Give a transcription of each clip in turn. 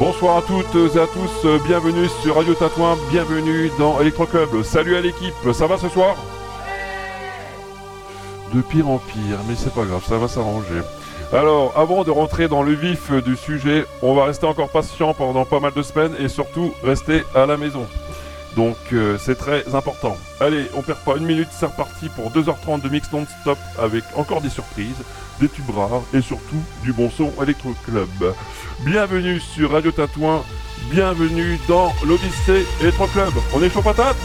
Bonsoir à toutes et à tous, bienvenue sur Radio Tatouin, bienvenue dans Electro Club. Salut à l'équipe, ça va ce soir? De pire en pire, mais c'est pas grave, ça va s'arranger. Alors, avant de rentrer dans le vif du sujet, on va rester encore patient pendant pas mal de semaines et surtout rester à la maison. Donc euh, c'est très important. Allez, on perd pas une minute, c'est reparti pour 2h30 de mix non-stop avec encore des surprises, des tubes rares et surtout du bon son Electro Club. Bienvenue sur Radio Tatouin, bienvenue dans l'Odyssée Electro Club. On est chaud patate?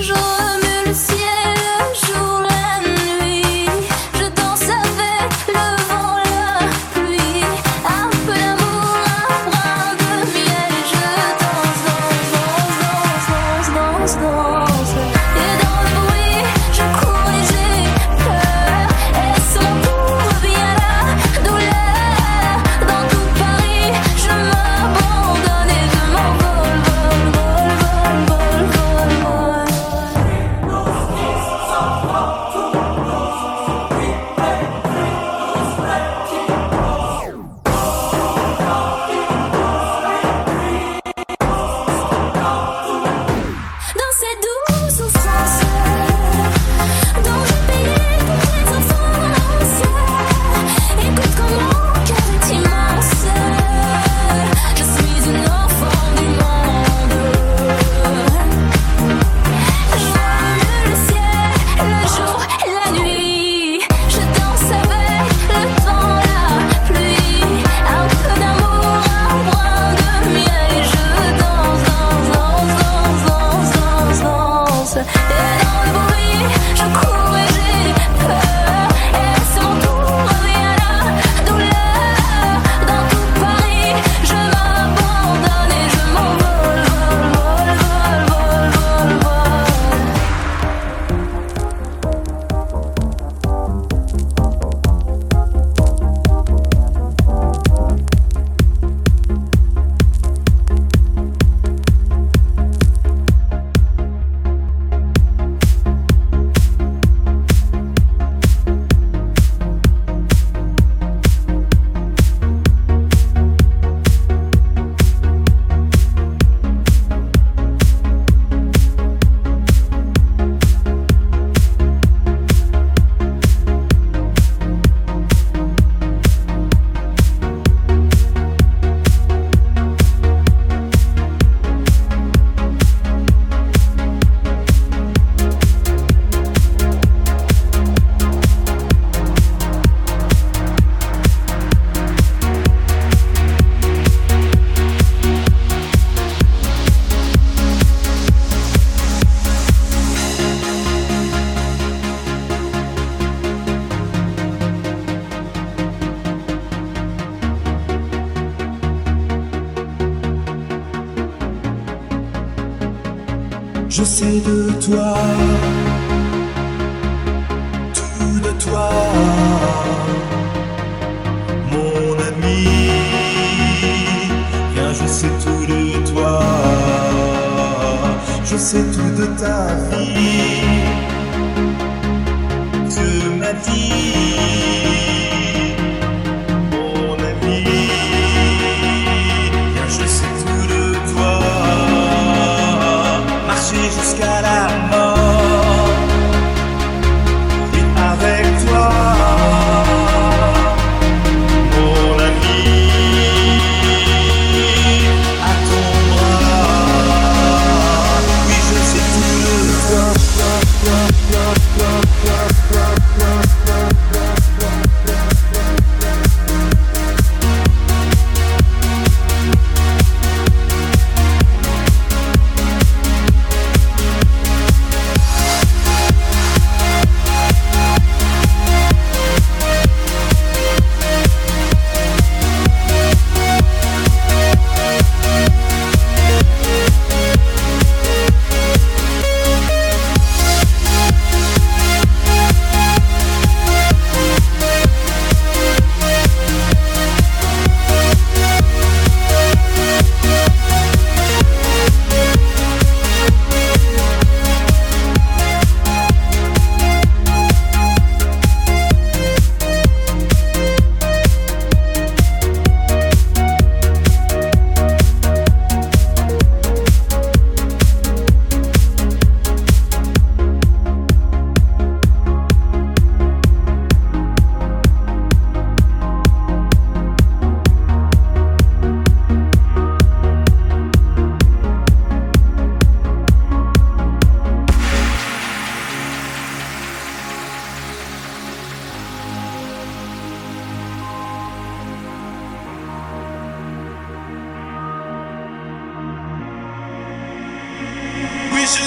jour.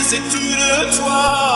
Sais tout de toi,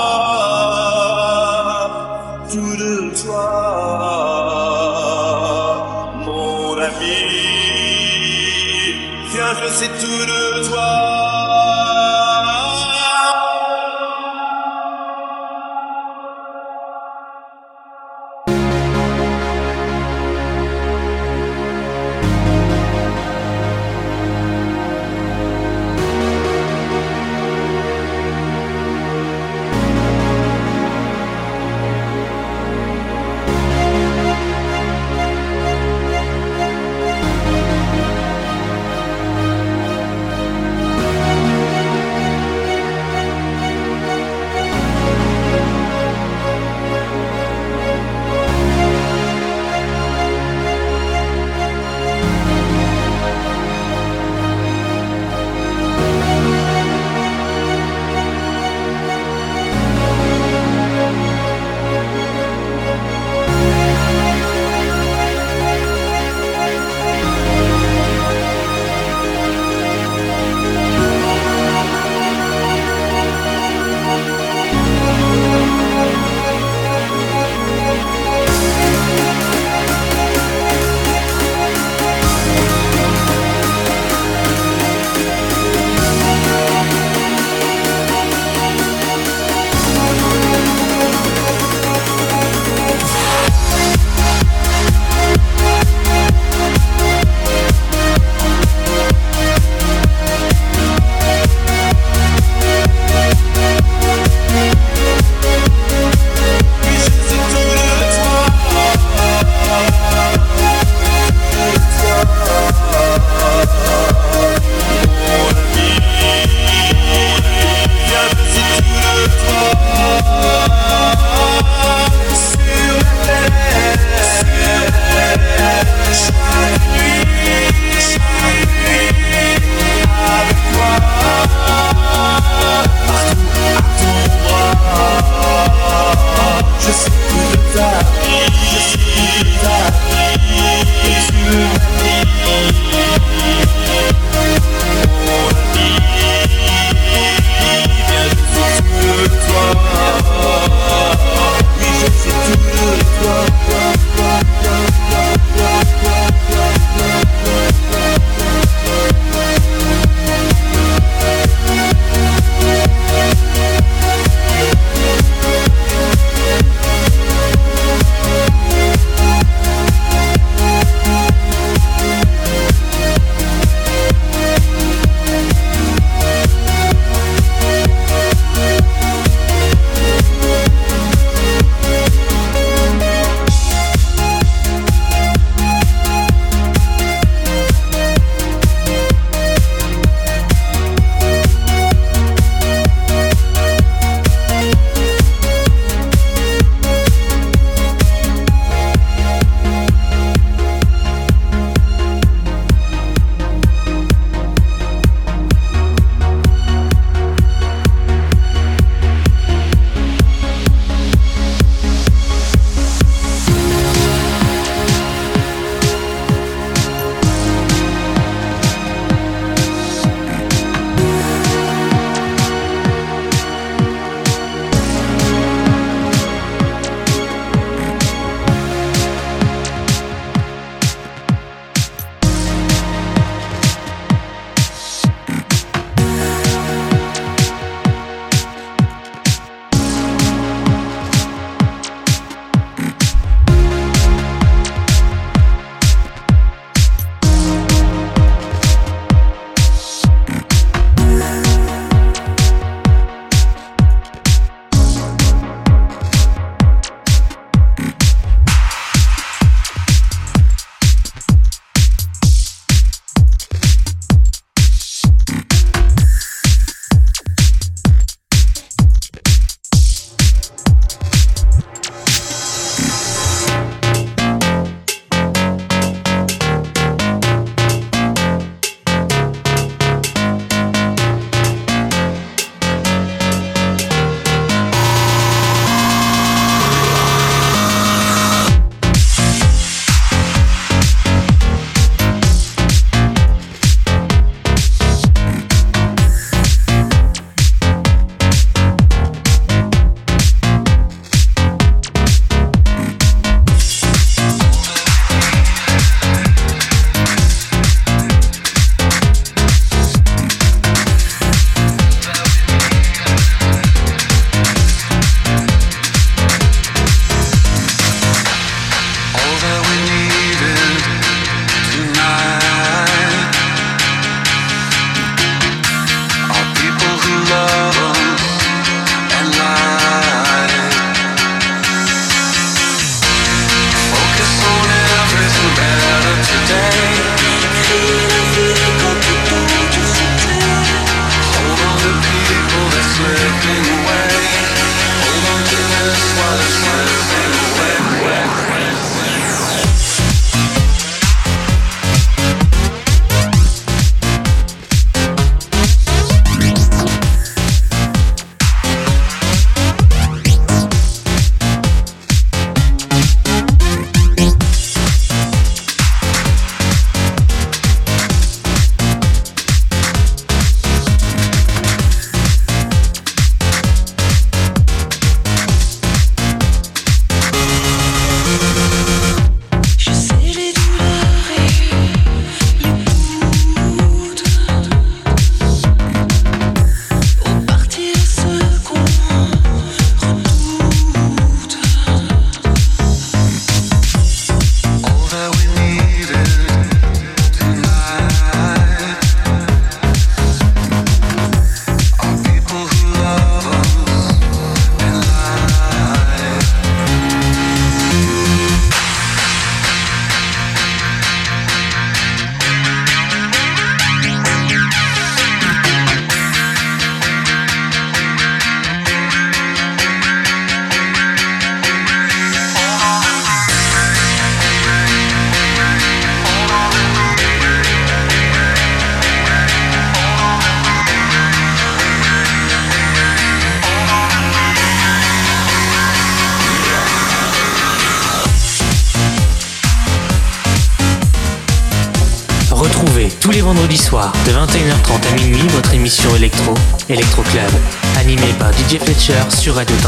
sur Radio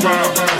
vibe.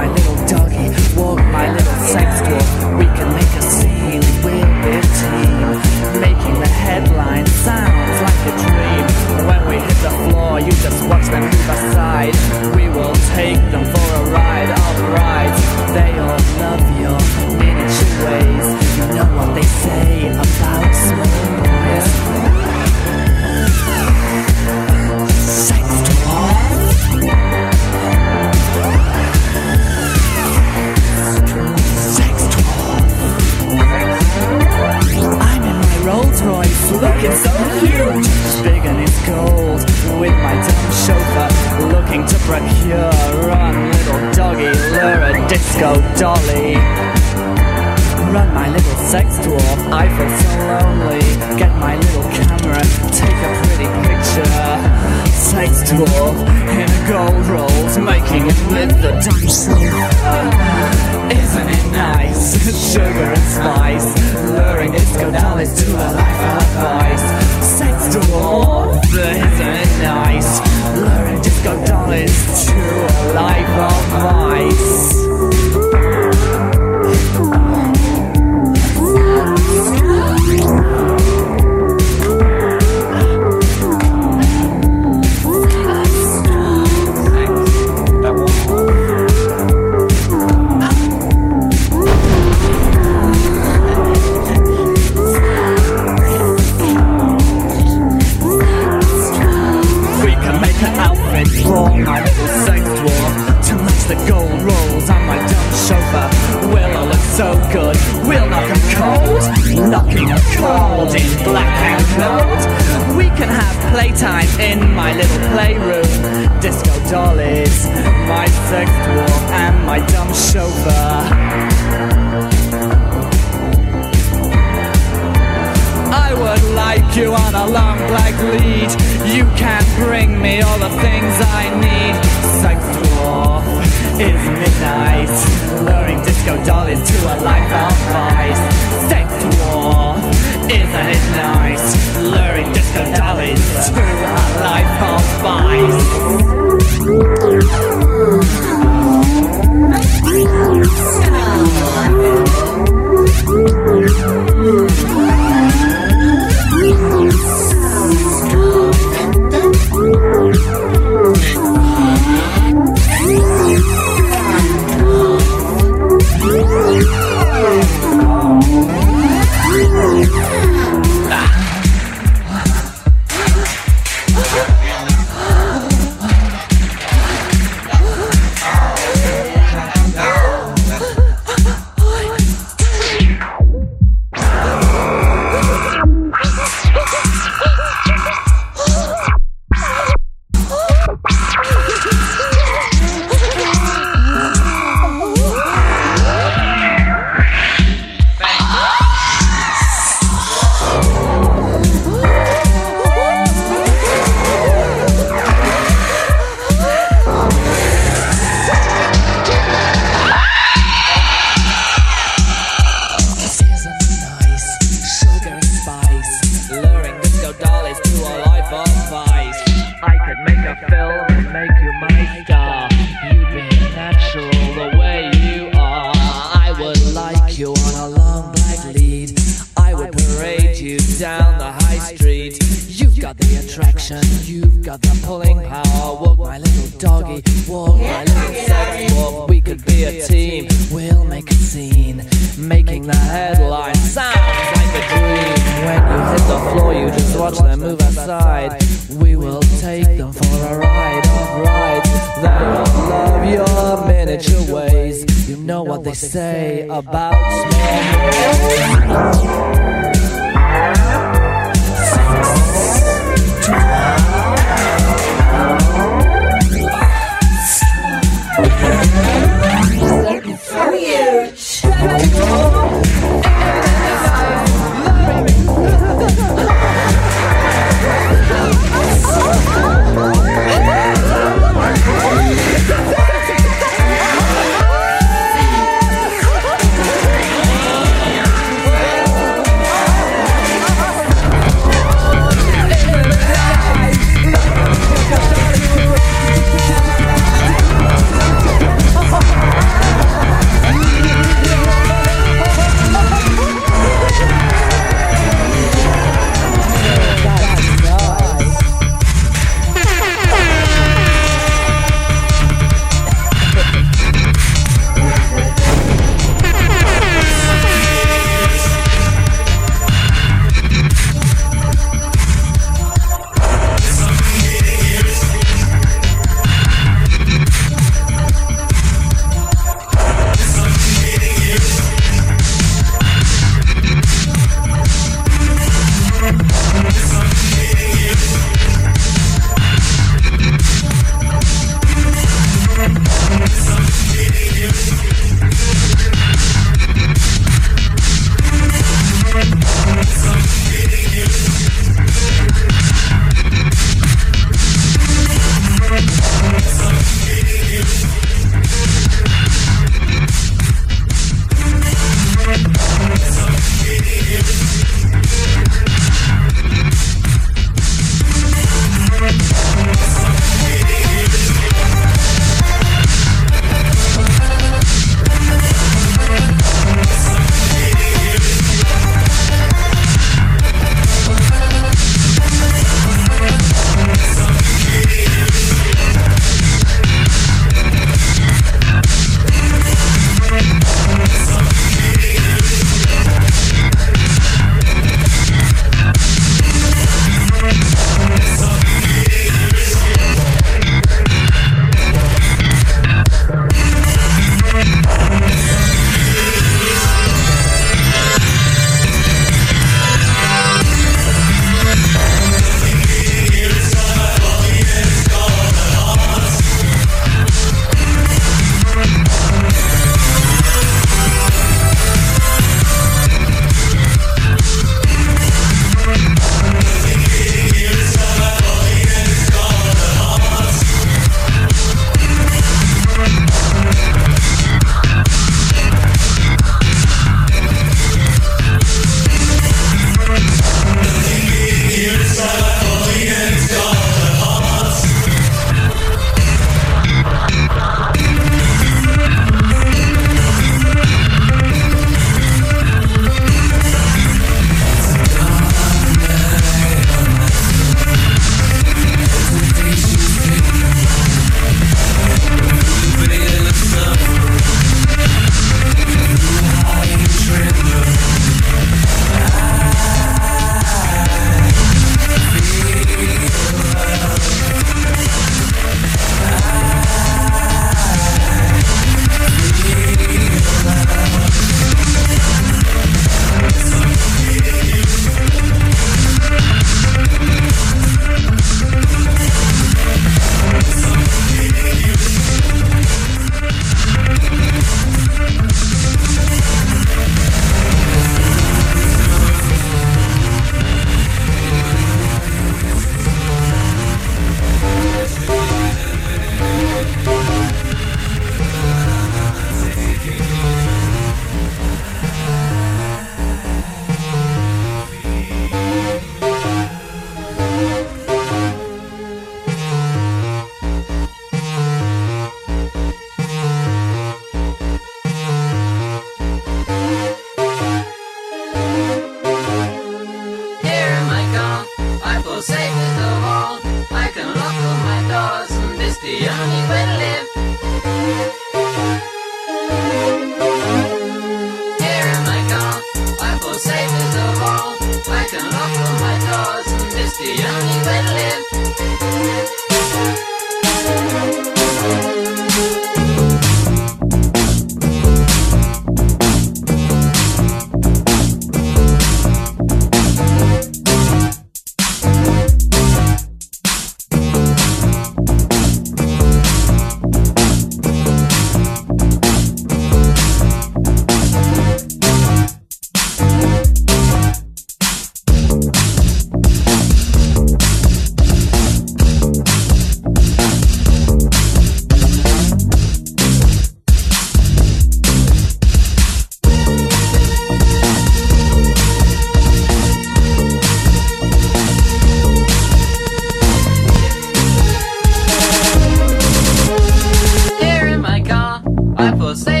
Apple say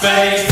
space.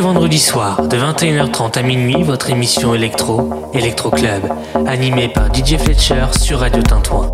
Les vendredis soirs, de 21h30 à minuit, votre émission électro, Electro Club, animée par DJ Fletcher sur Radio Tintouin.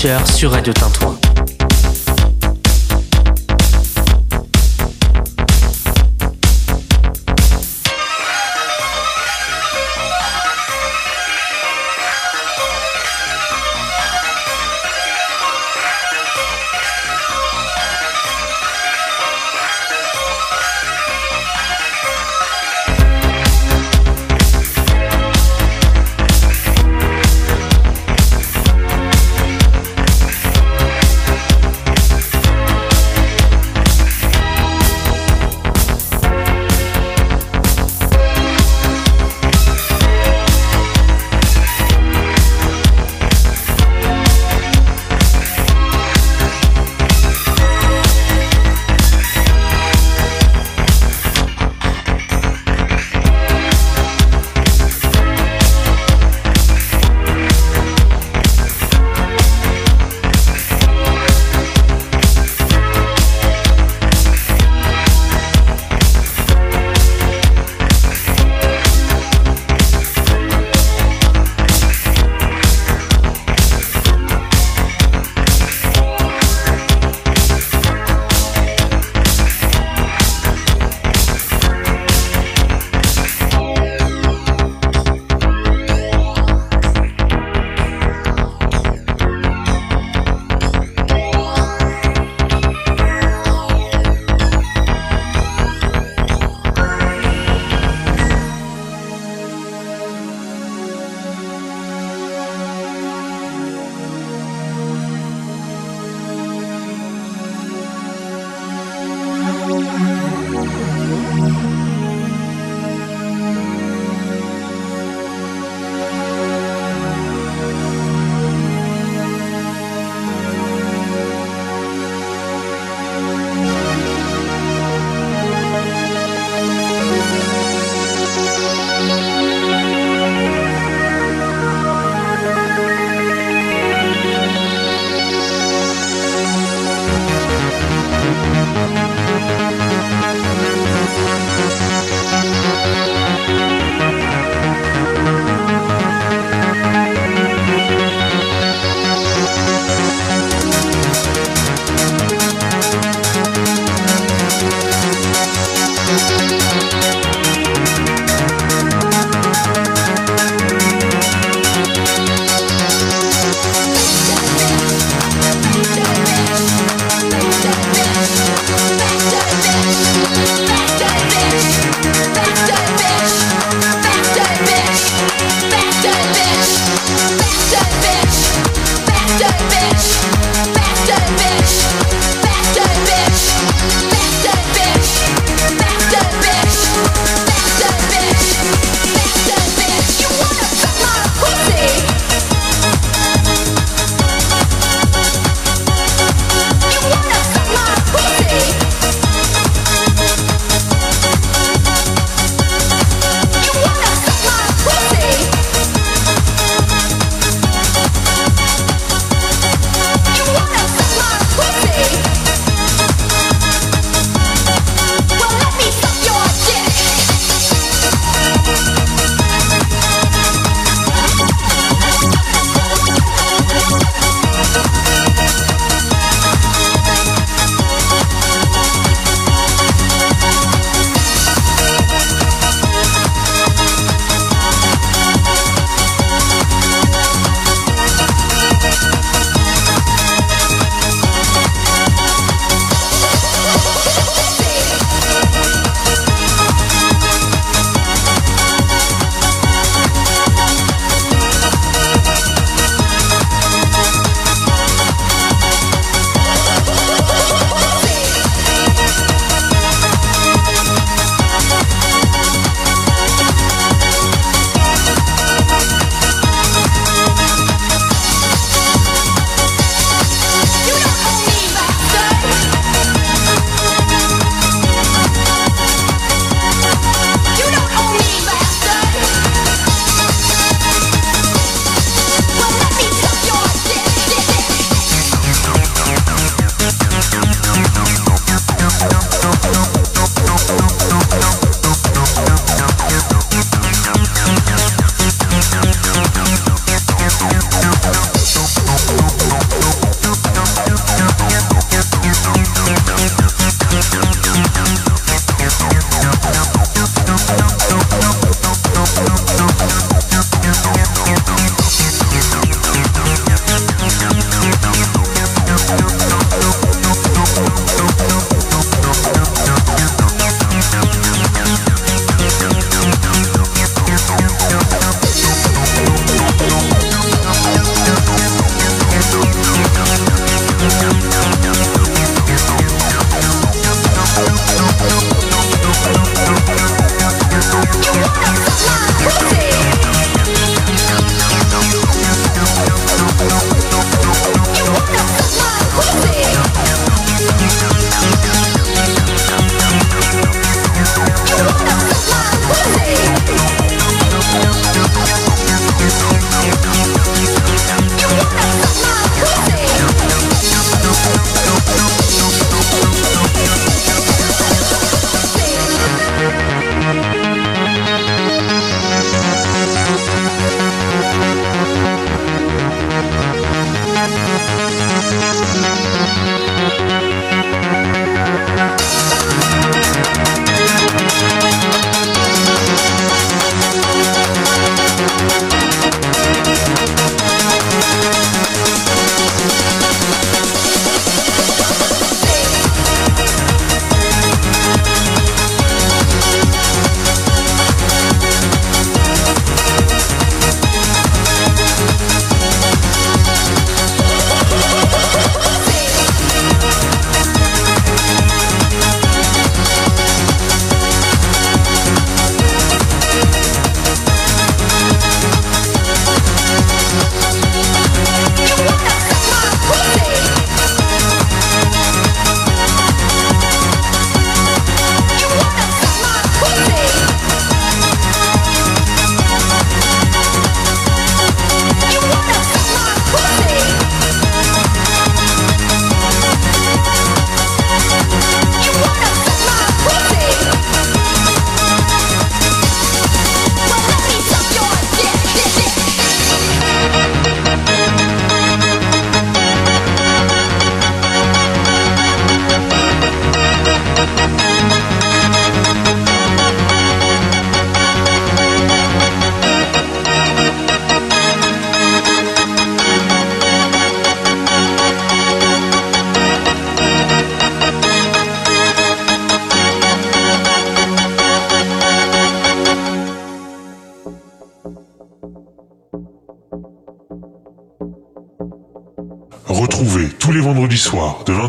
Sur Radio Tintouin.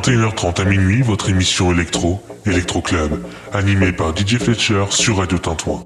21h30 à minuit votre émission électro, Electro Club, animée par DJ Fletcher sur Radio Tintouin.